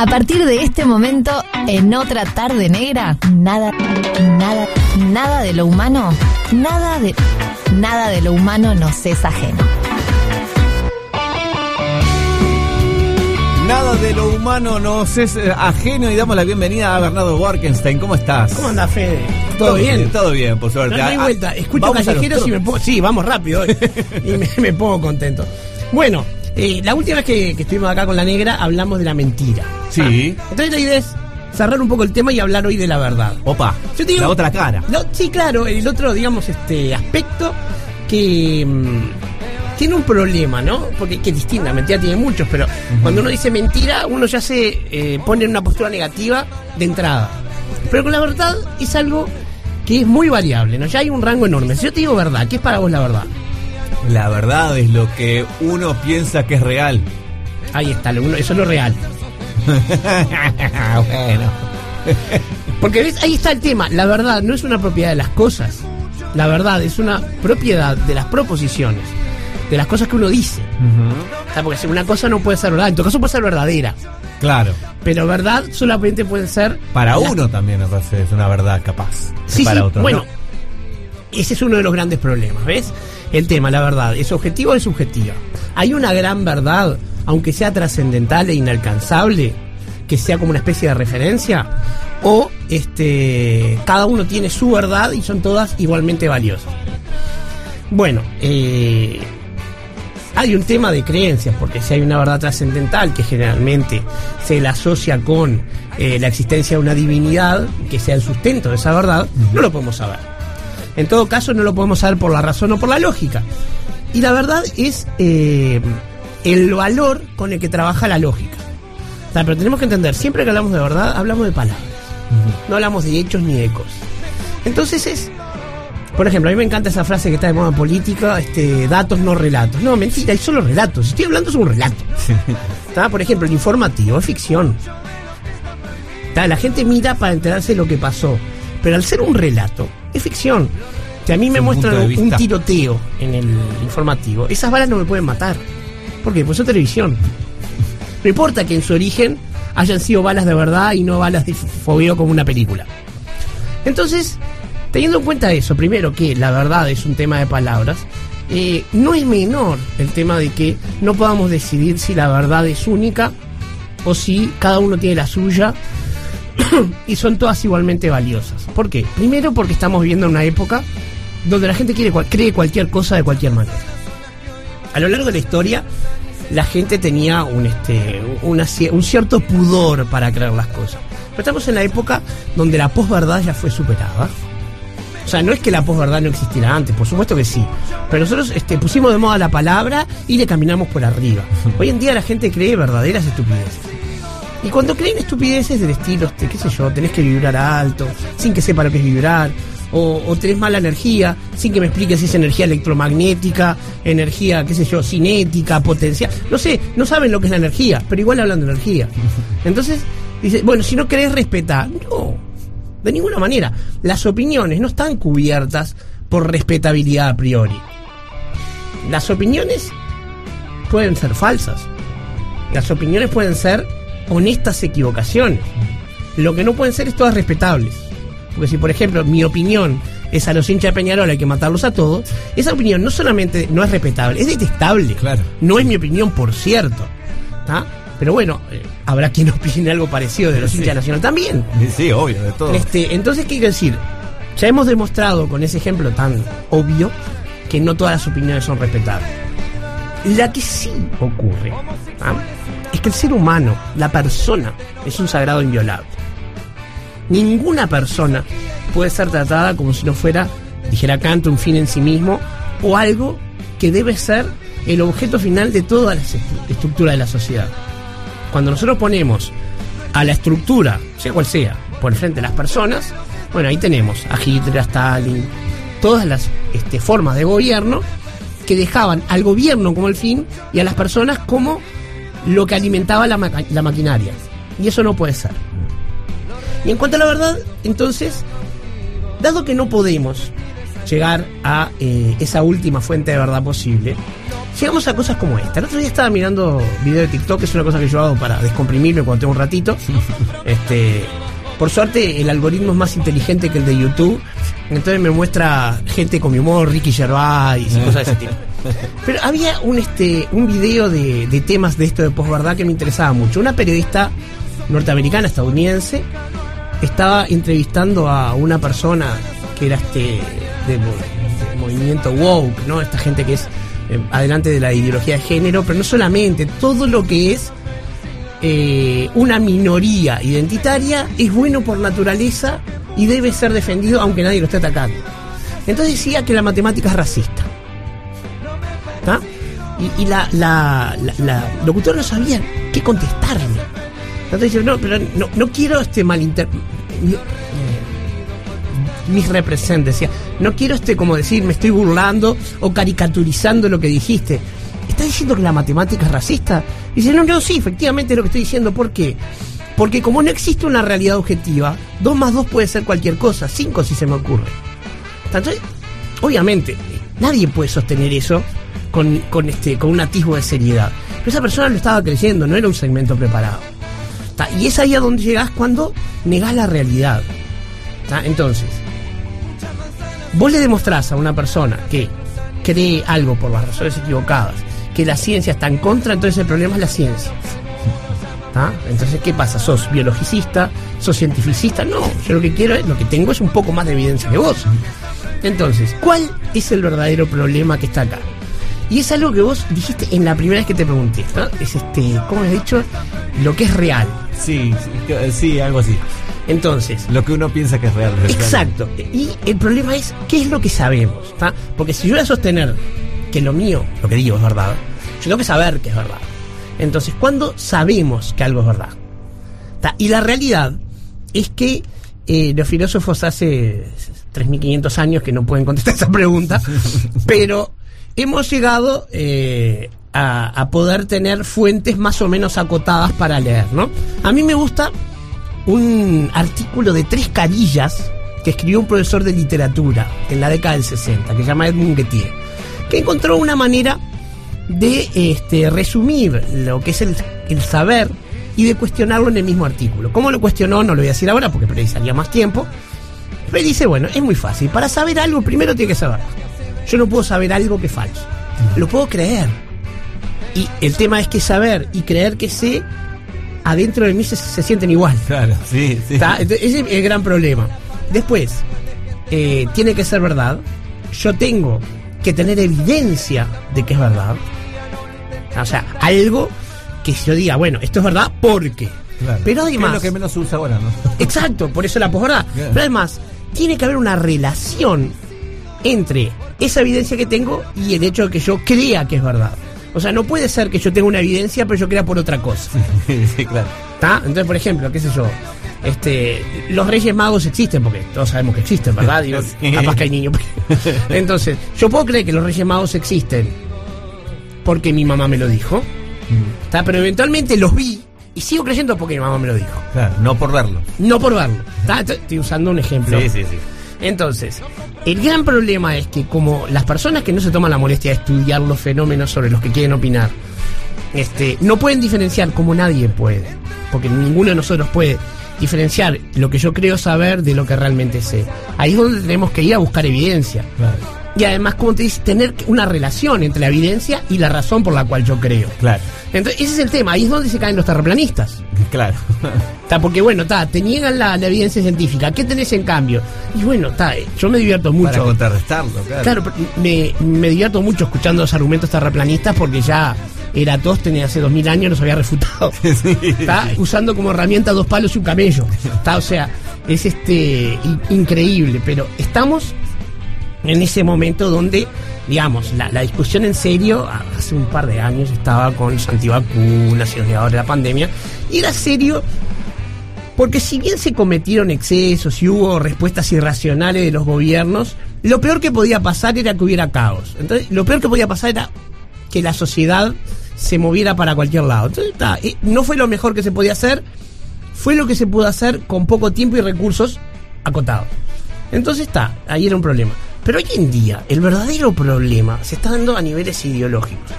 A partir de este momento, en otra tarde negra, nada, nada, nada de lo humano, nada de, nada de lo humano nos es ajeno. Nada de lo humano nos es eh, ajeno y damos la bienvenida a Bernardo Warkenstein. ¿Cómo estás? ¿Cómo anda, Fede? ¿Todo, bien? Todo bien, por suerte. No, no hay Ah, vuelta. Escucho callejeros y me pongo. Sí, vamos rápido hoy. y me, me pongo contento. Bueno, eh, la última vez que, que estuvimos acá con la negra hablamos de la mentira. Sí. Ah, entonces la idea es cerrar un poco el tema y hablar hoy de la verdad. Opa, Yo te digo- la otra cara. No, sí, claro, el otro, digamos, este aspecto que mm, tiene un problema, ¿no? Porque que es distinta, mentira tiene muchos, pero cuando uno dice mentira, uno ya se eh, pone en una postura negativa de entrada. Pero con la verdad es algo que es muy variable, ¿no? Ya hay un rango enorme. Si yo te digo verdad, ¿qué es para vos la verdad? La verdad es lo que uno piensa que es real. Ahí está, lo uno- eso es lo real. bueno. Porque ves, ahí está el tema. La verdad no es una propiedad de las cosas. La verdad es una propiedad de las proposiciones, de las cosas que uno dice. O sea, porque si una cosa no puede ser verdad, en tu caso puede ser verdadera. Claro. Pero verdad solamente puede ser. Para la- uno también es una verdad capaz. Sí, para sí, otro bueno. no. Ese es uno de los grandes problemas, ¿ves? El tema, la verdad, ¿es objetiva o es subjetiva? Hay una gran verdad, aunque sea trascendental e inalcanzable, que sea como una especie de referencia, o este cada uno tiene su verdad y son todas igualmente valiosas. Bueno, eh, hay un tema de creencias, porque si hay una verdad trascendental que generalmente se la asocia con eh, la existencia de una divinidad, que sea el sustento de esa verdad, no lo podemos saber. En todo caso, no lo podemos saber por la razón o por la lógica. Y la verdad es eh, el valor con el que trabaja la lógica. O sea, pero tenemos que entender, siempre que hablamos de verdad, hablamos de palabras. No hablamos de hechos ni de cosas. Entonces es, por ejemplo, a mí me encanta esa frase que está de moda política, este, datos no relatos. No, mentira, hay solo relatos. Si estoy hablando es un relato. ¿Está? Por ejemplo, el informativo es ficción. ¿Está? La gente mira para enterarse de lo que pasó. Pero al ser un relato, es ficción. Si a mí me muestran un tiroteo en el informativo, esas balas no me pueden matar. ¿Por qué? Pues es televisión. No importa que en su origen hayan sido balas de verdad y no balas de fogueo como una película. Entonces, teniendo en cuenta eso, primero que la verdad es un tema de palabras, eh, no es menor el tema de que no podamos decidir si la verdad es única o si cada uno tiene la suya y son todas igualmente valiosas. ¿Por qué? Primero porque estamos viviendo en una época donde la gente quiere, cree cualquier cosa de cualquier manera. A lo largo de la historia, la gente tenía un, este, una un cierto pudor para creer las cosas. Pero estamos en la época donde la posverdad ya fue superada. O sea, no es que la posverdad no existiera antes, por supuesto que sí. Pero nosotros este, pusimos de moda la palabra y le caminamos por arriba. Hoy en día la gente cree verdaderas estupideces. Y cuando creen estupideces del estilo, qué sé yo, tenés que vibrar alto, sin que sepa lo que es vibrar, o, o tenés mala energía, sin que me expliques si es energía electromagnética, energía, qué sé yo, cinética, potencial. No sé, no saben lo que es la energía, pero igual hablan de energía. Entonces, dice, bueno, si no querés respetar, no, de ninguna manera. Las opiniones no están cubiertas por respetabilidad a priori. Las opiniones pueden ser falsas. Las opiniones pueden ser honestas equivocaciones. Lo que no pueden ser es todas respetables. Porque si, por ejemplo, mi opinión es a los hinchas de Peñarol hay que matarlos a todos, esa opinión no solamente no es respetable, es detestable. Claro. No es mi opinión, por cierto. Pero bueno, eh, habrá quien opine algo parecido de los Sí. hinchas Nacional también. Sí, obvio, de todo. Este, entonces, ¿qué quiero decir? Ya hemos demostrado con ese ejemplo tan obvio que no todas las opiniones son respetables. La que sí ocurre ¿ah? Que el ser humano, la persona, es un sagrado inviolable. Ninguna persona puede ser tratada como si no fuera, dijera Kant, un fin en sí mismo o algo que debe ser el objeto final de toda la estru- estructura de la sociedad. Cuando nosotros ponemos a la estructura, sea cual sea, por frente de las personas, bueno, ahí tenemos a Hitler, a Stalin, todas las este, formas de gobierno que dejaban al gobierno como el fin y a las personas como lo que alimentaba la, maca- la maquinaria. Y eso no puede ser. Y en cuanto a la verdad, entonces, dado que no podemos llegar a eh, esa última fuente de verdad posible, llegamos a cosas como esta. El otro día estaba mirando video de TikTok, que es una cosa que yo hago para descomprimirme cuando tengo un ratito. Este, por suerte, el algoritmo es más inteligente que el de YouTube. Entonces me muestra gente con mi humor, Ricky Gervais y cosas de ese tipo. Pero había un este un video de, de temas de esto de posverdad que me interesaba mucho. Una periodista norteamericana, estadounidense, estaba entrevistando a una persona que era este de, de movimiento woke, ¿no? Esta gente que es eh, adelante de la ideología de género, pero no solamente, todo lo que es eh, una minoría identitaria es bueno por naturaleza y debe ser defendido aunque nadie lo esté atacando. Entonces decía que la matemática es racista. Y, y la, locutora no sabía qué contestarle. Entonces dice, no, pero no, no quiero este malinter... mis representes, decía, no quiero este como decir, me estoy burlando o caricaturizando lo que dijiste. ¿Estás diciendo que la matemática es racista? Dice, no, no, sí, efectivamente es lo que estoy diciendo. ¿Por qué? Porque como no existe una realidad objetiva, 2 más 2 puede ser cualquier cosa, 5 si se me ocurre. Entonces, obviamente, nadie puede sostener eso con, con, este, con un atisbo de seriedad. Pero esa persona lo estaba creyendo, no era un segmento preparado. Y es ahí a donde llegás cuando negás la realidad. Entonces, vos le demostrás a una persona que cree algo por las razones equivocadas, que la ciencia está en contra, entonces el problema es la ciencia. Entonces, ¿qué pasa? ¿Sos biologicista? ¿Sos cientificista? No, yo lo que quiero es, lo que tengo es un poco más de evidencia que vos. Entonces, ¿cuál es el verdadero problema que está acá? Y es algo que vos dijiste en la primera vez que te pregunté, ¿no? Es este, ¿cómo has dicho? Lo que es real. Sí, sí, algo así. Entonces, Lo que uno piensa que es real. es real. Exacto. Y el problema es qué es lo que sabemos. ¿tá? Porque si yo voy a sostener que lo mío, lo que digo es verdad, yo tengo que saber que es verdad. Entonces, ¿cuándo sabemos que algo es verdad? Y la realidad es que eh, los filósofos hace 3.500 años que no pueden contestar esa pregunta, pero hemos llegado eh, a, a poder tener fuentes más o menos acotadas para leer, ¿no? A mí me gusta un artículo de tres carillas que escribió un profesor de literatura en la década del 60, que se llama Edmund Gettier, que encontró una manera de este, resumir lo que es el, el saber y de cuestionarlo en el mismo artículo. ¿Cómo lo cuestionó? No lo voy a decir ahora porque precisaría más tiempo. Pero dice, bueno, es muy fácil. Para saber algo, primero tiene que saber. Yo no puedo saber algo que es falso. Lo puedo creer. Y el tema es que saber y creer que sé, adentro de mí se, se sienten igual. Claro, sí, sí. Entonces, ese es el gran problema. Después, eh, tiene que ser verdad. Yo tengo que tener evidencia de que es verdad. O sea, algo que yo diga, bueno, esto es verdad porque. Claro. Pero Que es además. lo que menos se usa ahora, ¿no? Exacto, por eso la posverdad. Claro. Pero además, tiene que haber una relación entre esa evidencia que tengo y el hecho de que yo crea que es verdad. O sea, no puede ser que yo tenga una evidencia, pero yo crea por otra cosa. sí, claro. ¿Está? Entonces, por ejemplo, qué sé yo, este, los Reyes Magos existen, porque todos sabemos que existen, ¿verdad? Digo, capaz que hay niños. Entonces, yo puedo creer que los Reyes Magos existen porque mi mamá me lo dijo, ¿está? Pero eventualmente los vi y sigo creyendo porque mi mamá me lo dijo. Claro, no por verlo. No por verlo. ¿está? Estoy- Estoy usando un ejemplo. Sí, sí, sí. Entonces, el gran problema es que como las personas que no se toman la molestia de estudiar los fenómenos sobre los que quieren opinar, este, no pueden diferenciar como nadie puede, porque ninguno de nosotros puede diferenciar lo que yo creo saber de lo que realmente sé. Ahí es donde tenemos que ir a buscar evidencia. Claro. Y además, como te dice, tener una relación entre la evidencia y la razón por la cual yo creo. Claro. Entonces, ese es el tema, ahí es donde se caen los terraplanistas. Claro. Ta, porque bueno, ta, te niegan la, la evidencia científica. ¿Qué tenés en cambio? Y bueno, ta, eh, yo me divierto Para mucho. contrarrestarlo, claro. Claro, me, me divierto mucho escuchando los argumentos terraplanistas porque ya Eratóstenes hace dos mil años nos había refutado. Sí. Está usando como herramienta dos palos y un camello. Está, o sea, es este in- increíble, pero estamos en ese momento donde, digamos, la, discusión en serio, hace un par de años estaba con los antivacunas y los de la pandemia, y era serio porque si bien se cometieron excesos y hubo respuestas irracionales de los gobiernos, lo peor que podía pasar era que hubiera caos. Entonces, lo peor que podía pasar era que la sociedad se moviera para cualquier lado. Entonces, está, eh, no fue lo mejor que se podía hacer, fue lo que se pudo hacer con poco tiempo y recursos acotados. Entonces está, ahí era un problema. Pero hoy en día, el verdadero problema se está dando a niveles ideológicos.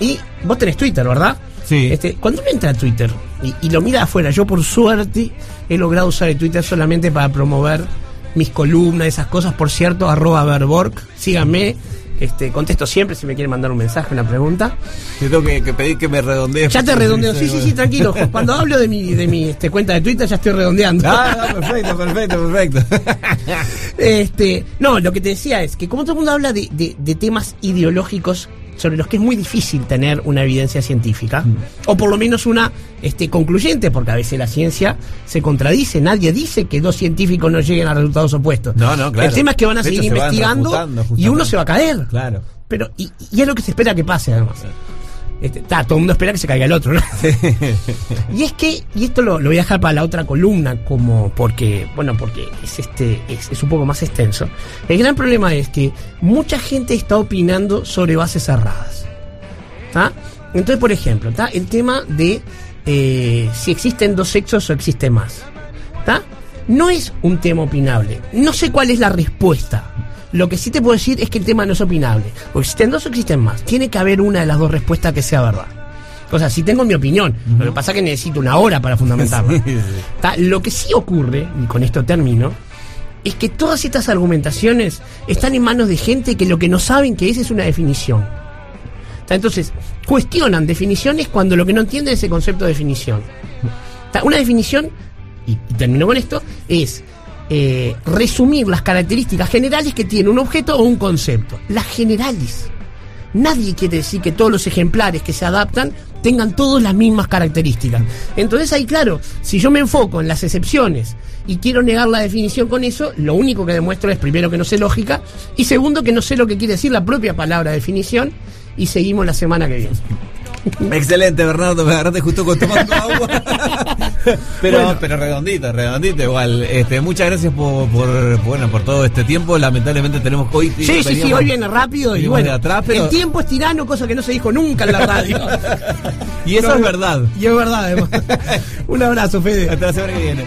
Y vos tenés Twitter, ¿verdad? Sí. Este, cuando uno entra a Twitter y, y lo mira afuera, yo por suerte he logrado usar el Twitter solamente para promover mis columnas, esas cosas. Por cierto, arroba Verborg, síganme. Este, contesto siempre si me quieren mandar un mensaje, una pregunta. Te tengo que, que pedir que me redondees. Ya te redondeo, sí, sí, sí, tranquilo. Cuando hablo de mi, de mi este, cuenta de Twitter ya estoy redondeando. Ah, no, perfecto, perfecto, perfecto. Este, no, lo que te decía es que como todo el mundo habla de, de- de temas ideológicos sobre los que es muy difícil tener una evidencia científica, Mm. o por lo menos una este, concluyente, porque a veces la ciencia se contradice, nadie dice que dos científicos no lleguen a resultados opuestos. No, no, claro. El tema es que van a De seguir investigando y uno se va a caer. Claro. Pero, y, y es lo que se espera que pase además. Este, ta, todo el mundo espera que se caiga el otro, ¿no? Y es que, y esto lo, lo voy a dejar para la otra columna, como porque, bueno, porque es este, es, es un poco más extenso. El gran problema es que mucha gente está opinando sobre bases cerradas. ¿tá? Entonces, por ejemplo, ¿tá? el tema de eh, si existen dos sexos o existe más. ¿tá? No es un tema opinable. No sé cuál es la respuesta. Lo que sí te puedo decir es que el tema no es opinable. O existen dos o existen más. Tiene que haber una de las dos respuestas que sea verdad. O sea, si tengo mi opinión, lo que pasa es que necesito una hora para fundamentarla. Sí, sí. Lo que sí ocurre, y con esto termino, es que todas estas argumentaciones están en manos de gente que lo que no saben que es es una definición. ¿Tá? Entonces, cuestionan definiciones cuando lo que no entienden es el concepto de definición. ¿Tá? Una definición, y termino con esto, es eh, resumir las características generales que tiene un objeto o un concepto. Las generales. Nadie quiere decir que todos los ejemplares que se adaptan tengan todas las mismas características. Entonces ahí, claro, si yo me enfoco en las excepciones y quiero negar la definición con eso, lo único que demuestro es primero que no sé lógica y segundo que no sé lo que quiere decir la propia palabra definición y seguimos la semana que viene. Excelente, Bernardo, me agarraste justo con tomando agua. pero, Bueno. pero redondito, redondito igual. Este, muchas gracias por, por, bueno, por todo este tiempo. Lamentablemente tenemos hoy. Sí, sí, sí, hoy viene rápido y bueno, de atrás, pero- el tiempo es tirano, cosa que no se dijo nunca en la radio. Y eso es verdad. y es verdad, además. Un abrazo, Fede. Hasta la semana que viene.